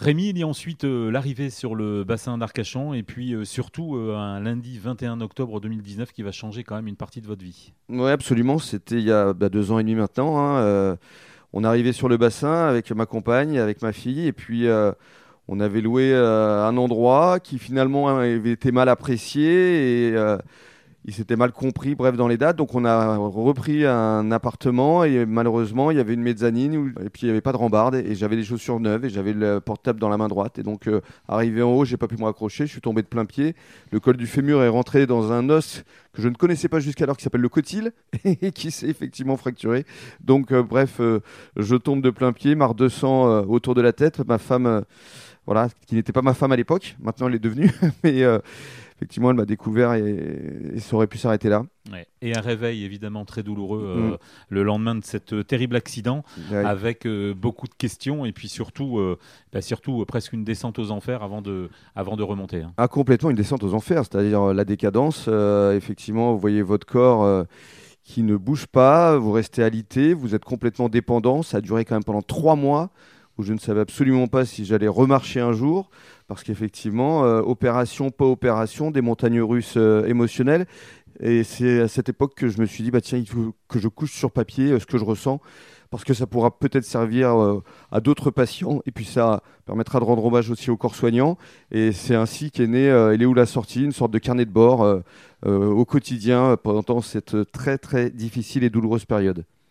Rémi, il y a ensuite euh, l'arrivée sur le bassin d'Arcachon et puis euh, surtout euh, un lundi 21 octobre 2019 qui va changer quand même une partie de votre vie. Oui, absolument. C'était il y a bah, deux ans et demi maintenant. Hein, on arrivait sur le bassin avec ma compagne, avec ma fille, et puis on avait loué un endroit qui finalement avait été mal apprécié il s'était mal compris, bref, dans les dates. Donc on a repris un appartement et malheureusement, il y avait une mezzanine et puis il n'y avait pas de rambarde et j'avais des chaussures neuves et j'avais le portable dans la main droite. Et donc, euh, arrivé en haut, j'ai pas pu me raccrocher, je suis tombé de plein pied. Le col du fémur est rentré dans un os que je ne connaissais pas jusqu'alors qui s'appelle le cotyle et qui s'est effectivement fracturé. Donc, euh, bref, euh, je tombe de plein pied, marre de sang autour de la tête. Ma femme, voilà, qui n'était pas ma femme à l'époque, maintenant elle est devenue, effectivement, elle m'a découvert et, ça aurait pu s'arrêter là. Et un réveil évidemment très douloureux euh, mm. le lendemain de cet euh, terrible accident, avec euh, beaucoup de questions et puis surtout, bah, surtout presque une descente aux enfers avant de, avant de remonter. Hein. Ah, complètement une descente aux enfers, c'est-à-dire la décadence. effectivement, vous voyez votre corps qui ne bouge pas, vous restez alité, vous êtes complètement dépendant. Ça a duré quand même pendant trois mois où je ne savais absolument pas si j'allais remarcher un jour parce qu'effectivement, euh, opération, pas opération, des montagnes russes euh, émotionnelles. Et c'est à cette époque que je me suis dit, bah, tiens, il faut que je couche sur papier euh, ce que je ressens, parce que ça pourra peut-être servir à d'autres patients, et puis ça permettra de rendre hommage aussi au corps soignant. Et c'est ainsi qu'est né Elle est où la sortie, une sorte de carnet de bord au quotidien pendant cette très très difficile et douloureuse période.